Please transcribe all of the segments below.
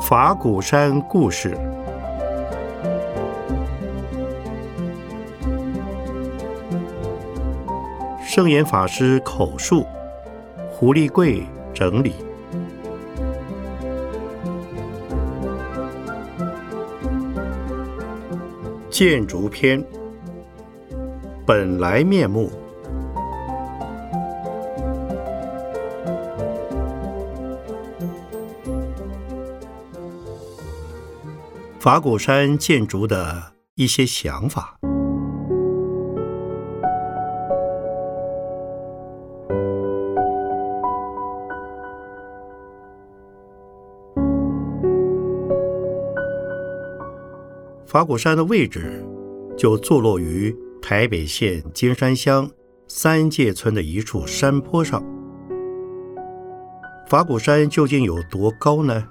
法鼓山故事。圣严法师口述，胡立贵整理。建筑篇，本来面目。法鼓山建筑的一些想法。法鼓山的位置就坐落于台北县金山乡三界村的一处山坡上。法鼓山究竟有多高呢？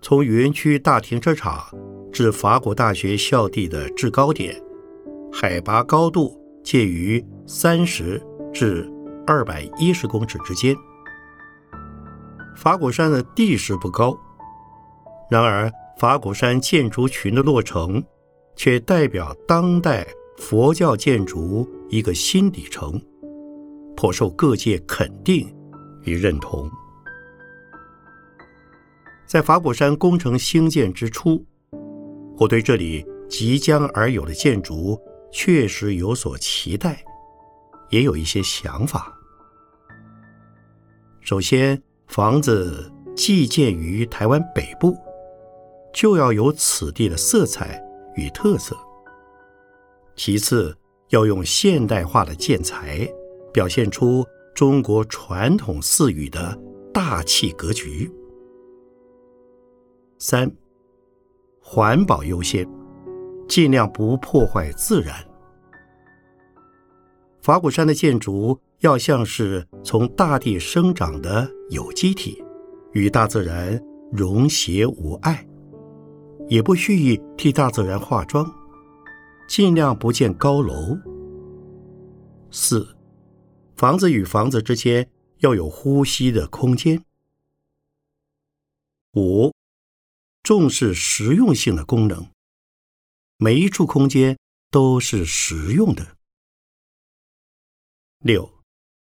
从园区大停车场至法国大学校地的制高点，海拔高度介于三十至二百一十公尺之间。法鼓山的地势不高，然而。法鼓山建筑群的落成，却代表当代佛教建筑一个新里程，颇受各界肯定与认同。在法鼓山工程兴建之初，我对这里即将而有的建筑确实有所期待，也有一些想法。首先，房子既建于台湾北部。就要有此地的色彩与特色。其次，要用现代化的建材，表现出中国传统寺宇的大气格局。三，环保优先，尽量不破坏自然。法鼓山的建筑要像是从大地生长的有机体，与大自然融协无碍。也不蓄意替大自然化妆，尽量不建高楼。四，房子与房子之间要有呼吸的空间。五，重视实用性的功能，每一处空间都是实用的。六，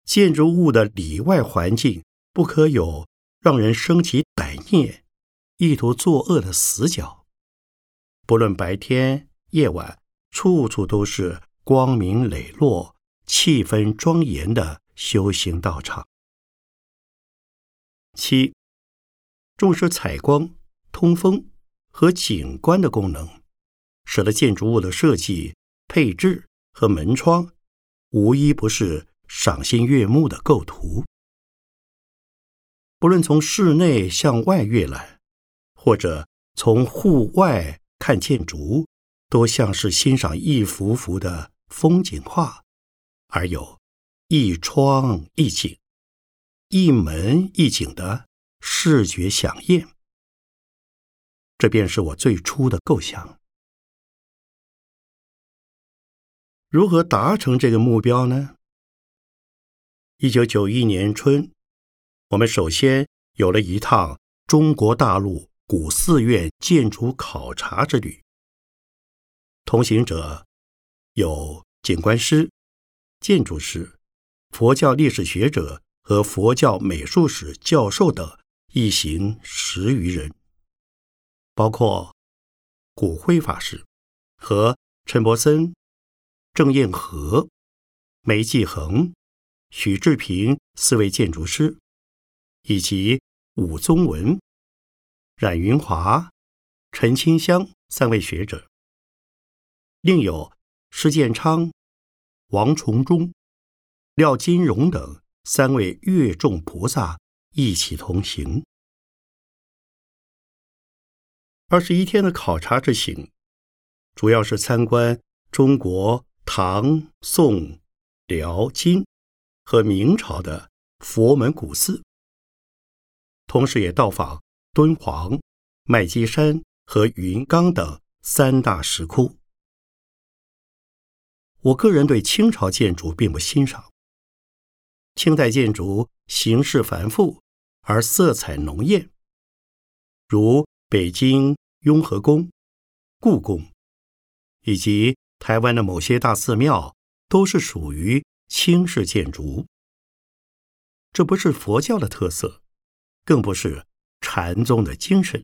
建筑物的里外环境不可有让人生起歹念、意图作恶的死角。不论白天夜晚，处处都是光明磊落、气氛庄严的修行道场。七，重视采光、通风和景观的功能，使得建筑物的设计、配置和门窗，无一不是赏心悦目的构图。不论从室内向外阅览，或者从户外。看建筑，都像是欣赏一幅幅的风景画，而有一窗一景、一门一景的视觉响应。这便是我最初的构想。如何达成这个目标呢？一九九一年春，我们首先有了一趟中国大陆。古寺院建筑考察之旅，同行者有景观师、建筑师、佛教历史学者和佛教美术史教授等一行十余人，包括古辉法师和陈伯森、郑彦和、梅继恒、许志平四位建筑师，以及武宗文。冉云华、陈清香三位学者，另有施建昌、王崇忠、廖金荣等三位乐众菩萨一起同行。二十一天的考察之行，主要是参观中国唐、宋、辽、金和明朝的佛门古寺，同时也到访。敦煌、麦积山和云冈等三大石窟。我个人对清朝建筑并不欣赏。清代建筑形式繁复而色彩浓艳，如北京雍和宫、故宫，以及台湾的某些大寺庙，都是属于清式建筑。这不是佛教的特色，更不是禅宗的精神。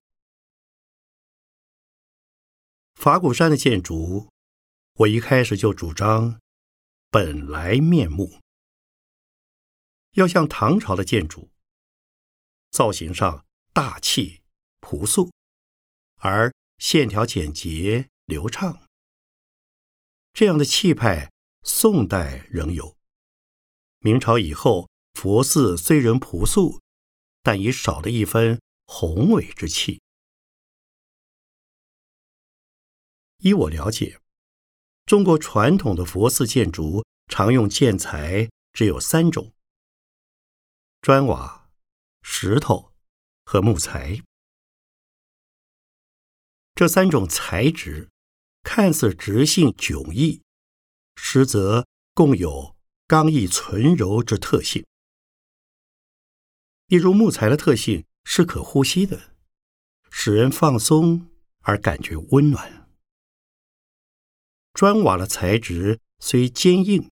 法鼓山的建筑，我一开始就主张本来面目，要像唐朝的建筑，造型上大气朴素，而线条简洁流畅。这样的气派，宋代仍有，明朝以后。佛寺虽仍朴素，但已少了一分宏伟之气。依我了解，中国传统的佛寺建筑常用建材只有三种：砖瓦、石头和木材。这三种材质看似直性迥异，实则共有刚毅存柔之特性。例如木材的特性是可呼吸的，使人放松而感觉温暖；砖瓦的材质虽坚硬，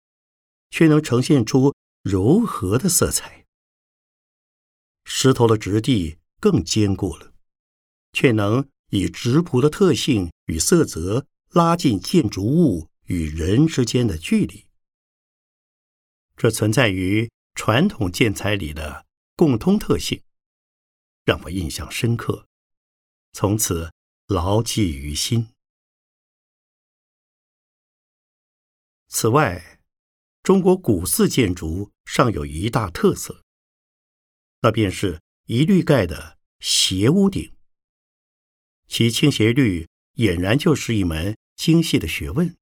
却能呈现出柔和的色彩；石头的质地更坚固了，却能以直朴的特性与色泽拉近建筑物与人之间的距离。这存在于传统建材里的。共通特性让我印象深刻，从此牢记于心。此外，中国古寺建筑尚有一大特色，那便是一律盖的斜屋顶。其倾斜率俨然就是一门精细的学问。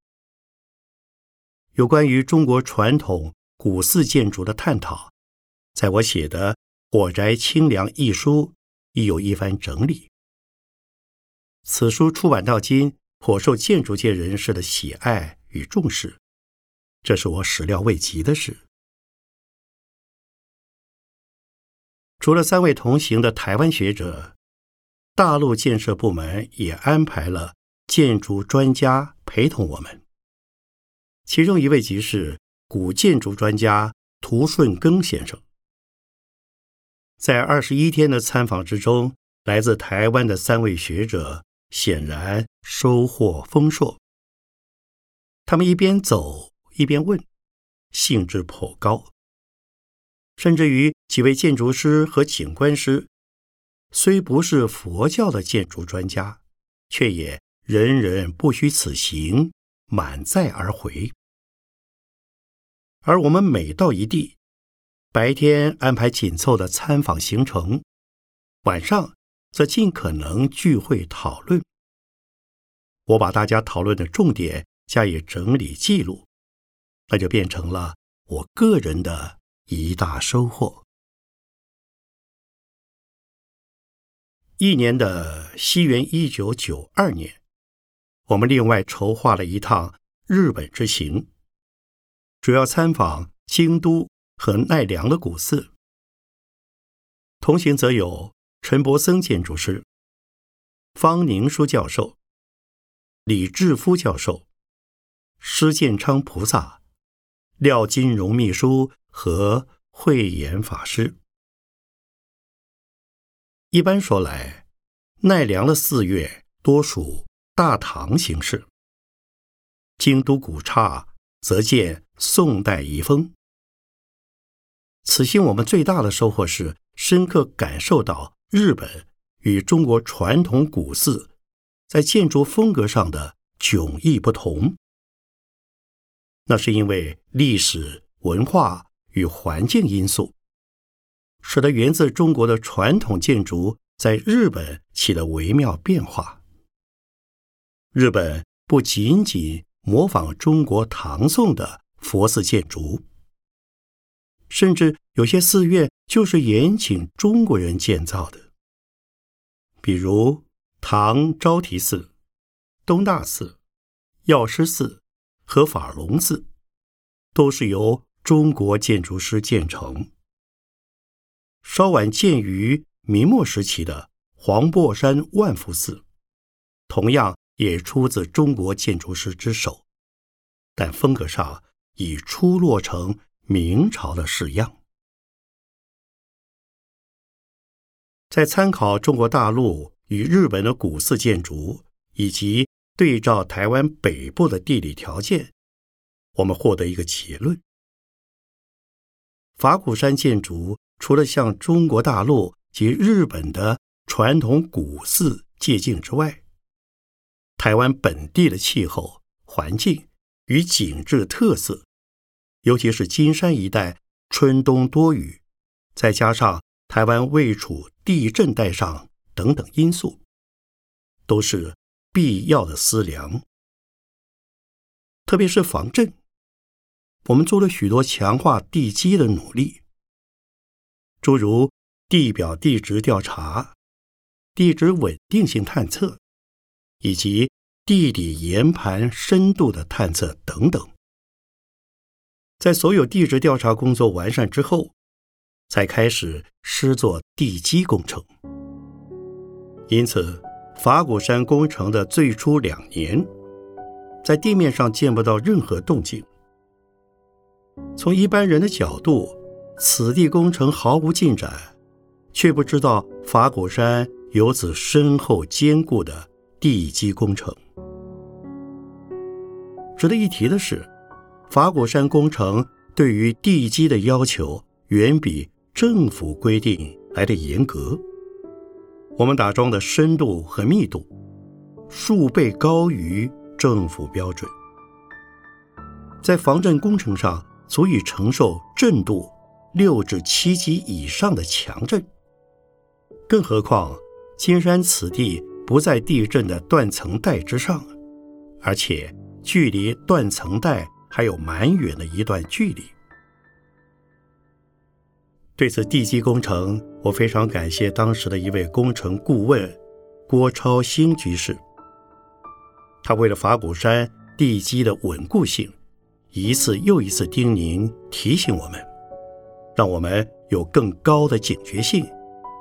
有关于中国传统古寺建筑的探讨，在我写的。《火宅清凉》一书已有一番整理。此书出版到今，颇受建筑界人士的喜爱与重视，这是我始料未及的事。除了三位同行的台湾学者，大陆建设部门也安排了建筑专家陪同我们。其中一位即是古建筑专家涂顺庚先生。在二十一天的参访之中，来自台湾的三位学者显然收获丰硕。他们一边走一边问，兴致颇高。甚至于几位建筑师和景观师，虽不是佛教的建筑专家，却也人人不虚此行，满载而回。而我们每到一地，白天安排紧凑的参访行程，晚上则尽可能聚会讨论。我把大家讨论的重点加以整理记录，那就变成了我个人的一大收获。一年的西元一九九二年，我们另外筹划了一趟日本之行，主要参访京都。和奈良的古寺，同行则有陈伯森建筑师、方宁书教授、李志夫教授、施建昌菩萨、廖金荣秘书和慧眼法师。一般说来，奈良的寺院多属大唐形式，京都古刹则见宋代遗风。此行我们最大的收获是深刻感受到日本与中国传统古寺在建筑风格上的迥异不同。那是因为历史文化与环境因素，使得源自中国的传统建筑在日本起了微妙变化。日本不仅仅模仿中国唐宋的佛寺建筑。甚至有些寺院就是延请中国人建造的，比如唐招提寺、东大寺、药师寺和法隆寺，都是由中国建筑师建成。稍晚建于明末时期的黄檗山万福寺，同样也出自中国建筑师之手，但风格上已出落成明朝的式样。在参考中国大陆与日本的古寺建筑，以及对照台湾北部的地理条件，我们获得一个结论：法鼓山建筑除了向中国大陆及日本的传统古寺借鉴之外，台湾本地的气候环境与景致特色，尤其是金山一带春冬多雨，再加上台湾位处地震带上等等因素，都是必要的思量。特别是防震，我们做了许多强化地基的努力，诸如地表地质调查、地质稳定性探测，以及地底岩盘深度的探测等等。在所有地质调查工作完善之后。才开始施作地基工程，因此法鼓山工程的最初两年，在地面上见不到任何动静。从一般人的角度，此地工程毫无进展，却不知道法鼓山有此深厚坚固的地基工程。值得一提的是，法鼓山工程对于地基的要求远比。政府规定来的严格，我们打桩的深度和密度数倍高于政府标准，在防震工程上足以承受震度六至七级以上的强震。更何况金山此地不在地震的断层带之上，而且距离断层带还有蛮远的一段距离。对此地基工程，我非常感谢当时的一位工程顾问郭超兴居士。他为了法鼓山地基的稳固性，一次又一次叮咛提醒我们，让我们有更高的警觉性，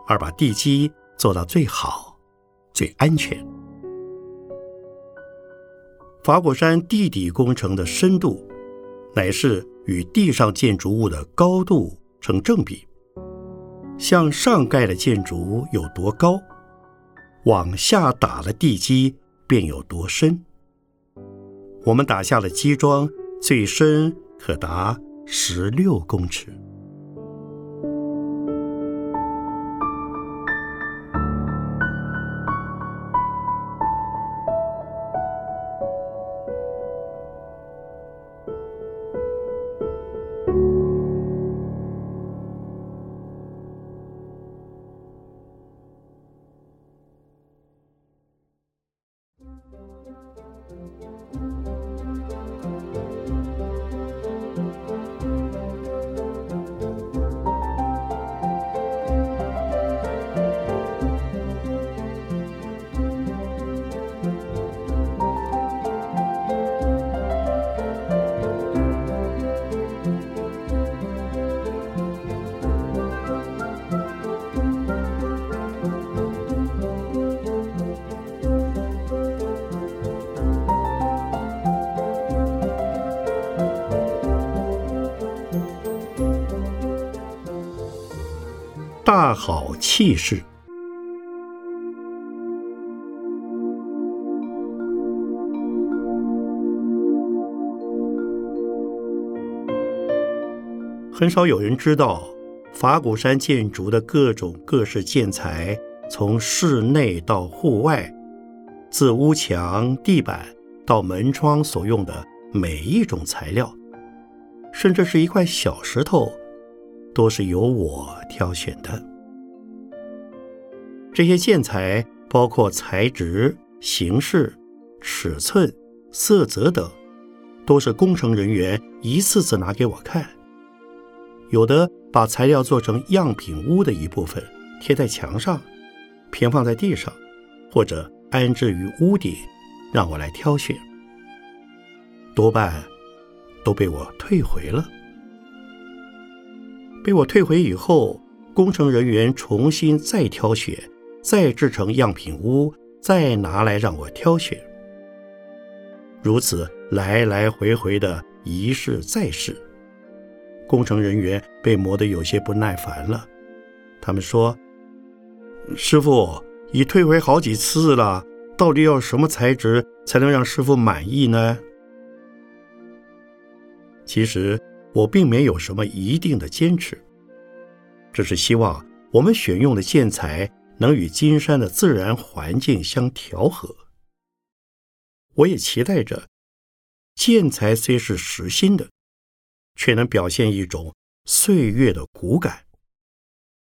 而把地基做到最好、最安全。法鼓山地底工程的深度，乃是与地上建筑物的高度成正比。向上盖的建筑有多高，往下打的地基便有多深。我们打下的基桩，最深可达十六公尺。大好气势。很少有人知道，法鼓山建筑的各种各式建材，从室内到户外，自屋墙、地板到门窗所用的每一种材料，甚至是一块小石头。都是由我挑选的。这些建材包括材质、形式、尺寸、色泽等，都是工程人员一次次拿给我看。有的把材料做成样品屋的一部分，贴在墙上，平放在地上，或者安置于屋顶，让我来挑选。多半都被我退回了。被我退回以后，工程人员重新再挑选，再制成样品屋，再拿来让我挑选，如此来来回回的一试再试。工程人员被磨得有些不耐烦了，他们说：“师傅，已退回好几次了，到底要什么材质才能让师傅满意呢？”其实我并没有什么一定的坚持，只是希望我们选用的建材能与金山的自然环境相调和。我也期待着，建材虽是实心的，却能表现一种岁月的骨感，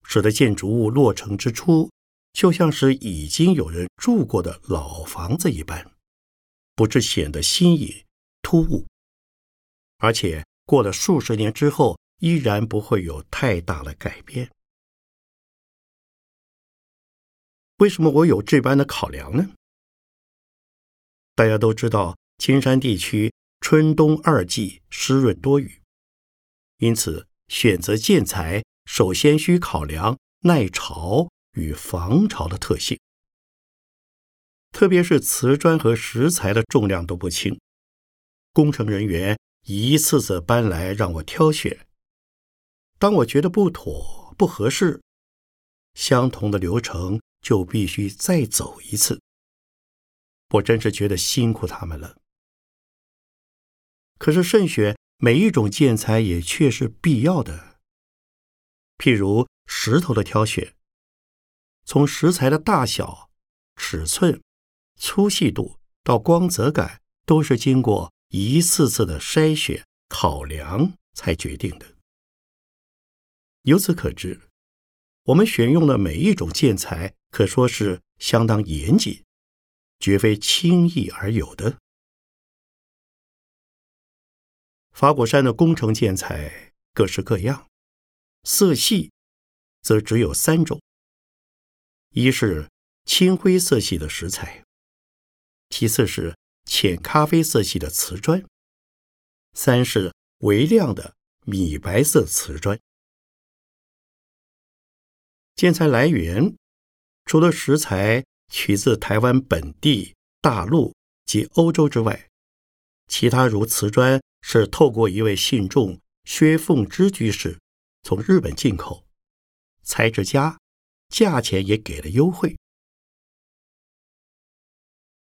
使得建筑物落成之初就像是已经有人住过的老房子一般，不致显得新颖突兀。而且过了数十年之后，依然不会有太大的改变。为什么我有这般的考量呢？大家都知道，青山地区春冬二季湿润多雨，因此选择建材首先需考量耐潮与防潮的特性。特别是瓷砖和石材的重量都不轻，工程人员。一次次搬来让我挑选，当我觉得不妥、不合适，相同的流程就必须再走一次。我真是觉得辛苦他们了。可是慎选每一种建材也确是必要的。譬如石头的挑选，从石材的大小、尺寸、粗细度到光泽感，都是经过。一次次的筛选考量才决定的。由此可知，我们选用的每一种建材可说是相当严谨，绝非轻易而有的。法鼓山的工程建材各式各样，色系则只有三种：一是青灰色系的石材，其次是。浅咖啡色系的瓷砖，三是微亮的米白色瓷砖。建材来源除了石材取自台湾本地、大陆及欧洲之外，其他如瓷砖是透过一位信众薛凤芝居士从日本进口，材质佳，价钱也给了优惠。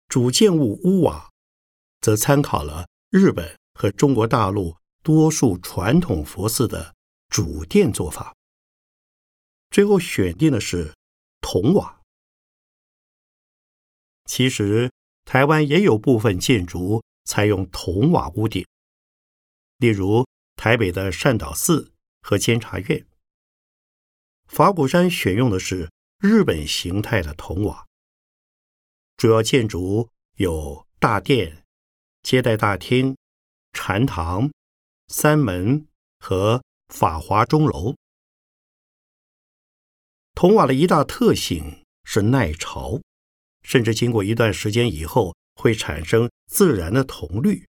主建物屋瓦，则参考了日本和中国大陆多数传统佛寺的主殿做法，最后选定的是铜瓦。其实，台湾也有部分建筑采用铜瓦屋顶，例如台北的善导寺和监察院。法鼓山选用的是日本形态的铜瓦。主要建筑有大殿、接待大厅、禅堂、三门和法华钟楼。铜瓦的一大特性是耐潮，甚至经过一段时间以后会产生自然的铜绿，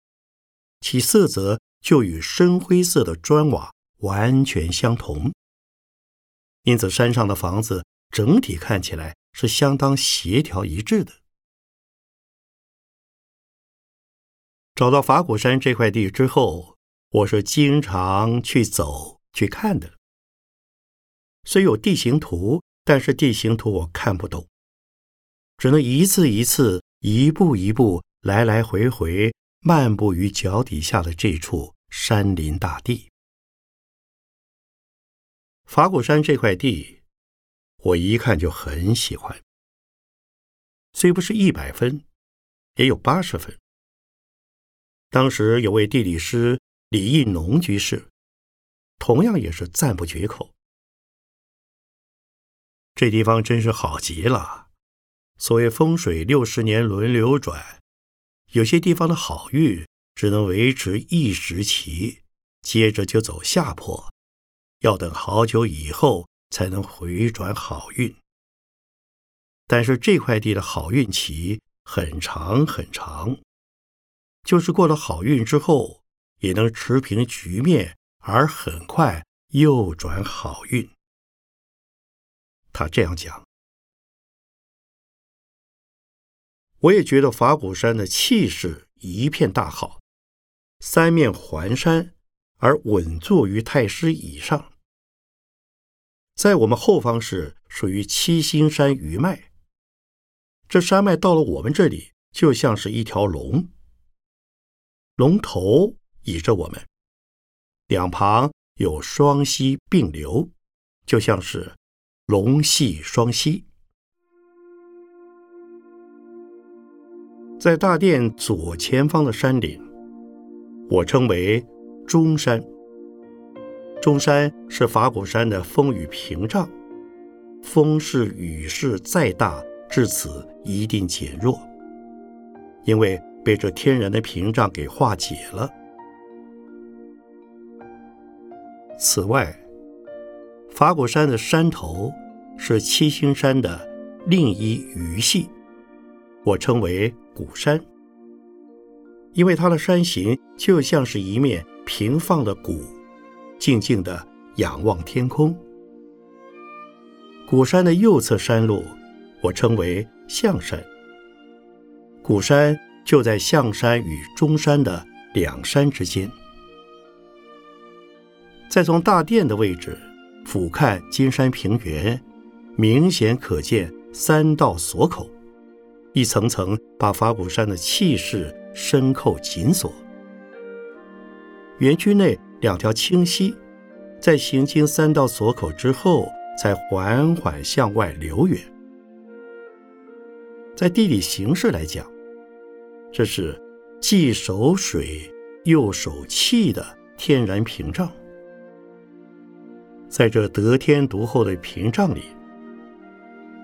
其色泽就与深灰色的砖瓦完全相同。因此，山上的房子整体看起来是相当协调一致的。找到法鼓山这块地之后，我是经常去走去看的。虽有地形图，但是地形图我看不懂，只能一次一次、一步一步、来来回回漫步于脚底下的这处山林大地。法鼓山这块地，我一看就很喜欢，虽不是一百分，也有八十分。当时有位地理师李义农居士，同样也是赞不绝口。这地方真是好极了。所谓风水六十年轮流转，有些地方的好运只能维持一时期，接着就走下坡，要等好久以后才能回转好运。但是这块地的好运期很长很长。就是过了好运之后，也能持平局面，而很快又转好运。他这样讲，我也觉得法鼓山的气势一片大好，三面环山，而稳坐于太师椅上。在我们后方是属于七星山余脉，这山脉到了我们这里，就像是一条龙，龙头倚着我们，两旁有双溪并流，就像是龙戏双溪。在大殿左前方的山顶，我称为中山。中山是法鼓山的风雨屏障，风势雨势再大，至此一定减弱，因为被这天然的屏障给化解了。此外，法鼓山的山头是七星山的另一余系，我称为鼓山，因为它的山形就像是一面平放的鼓。静静地仰望天空。鼓山的右侧山路，我称为象山。鼓山就在象山与中山的两山之间。再从大殿的位置俯瞰金山平原，明显可见三道锁口，一层层把法鼓山的气势深扣紧锁。园区内。两条清溪，在行经三道锁口之后，才缓缓向外流远。在地理形势来讲，这是既守水又守气的天然屏障。在这得天独厚的屏障里，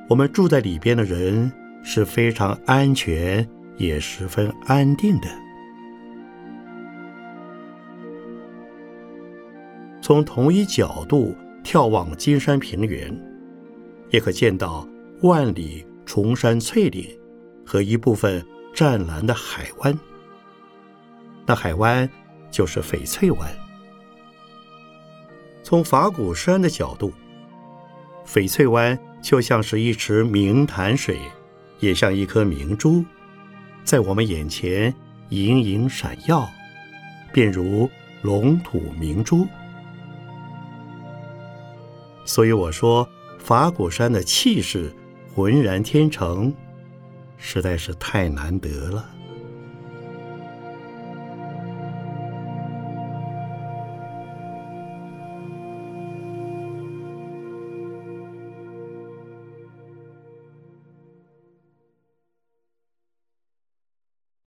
我们住在里边的人是非常安全，也十分安定的。从同一角度眺望金山平原，也可见到万里崇山翠岭和一部分湛蓝的海湾。那海湾就是翡翠湾。从法鼓山的角度，翡翠湾就像是一池明潭水，也像一颗明珠，在我们眼前隐隐闪耀，便如龙吐明珠。所以我说，法鼓山的气势浑然天成，实在是太难得了。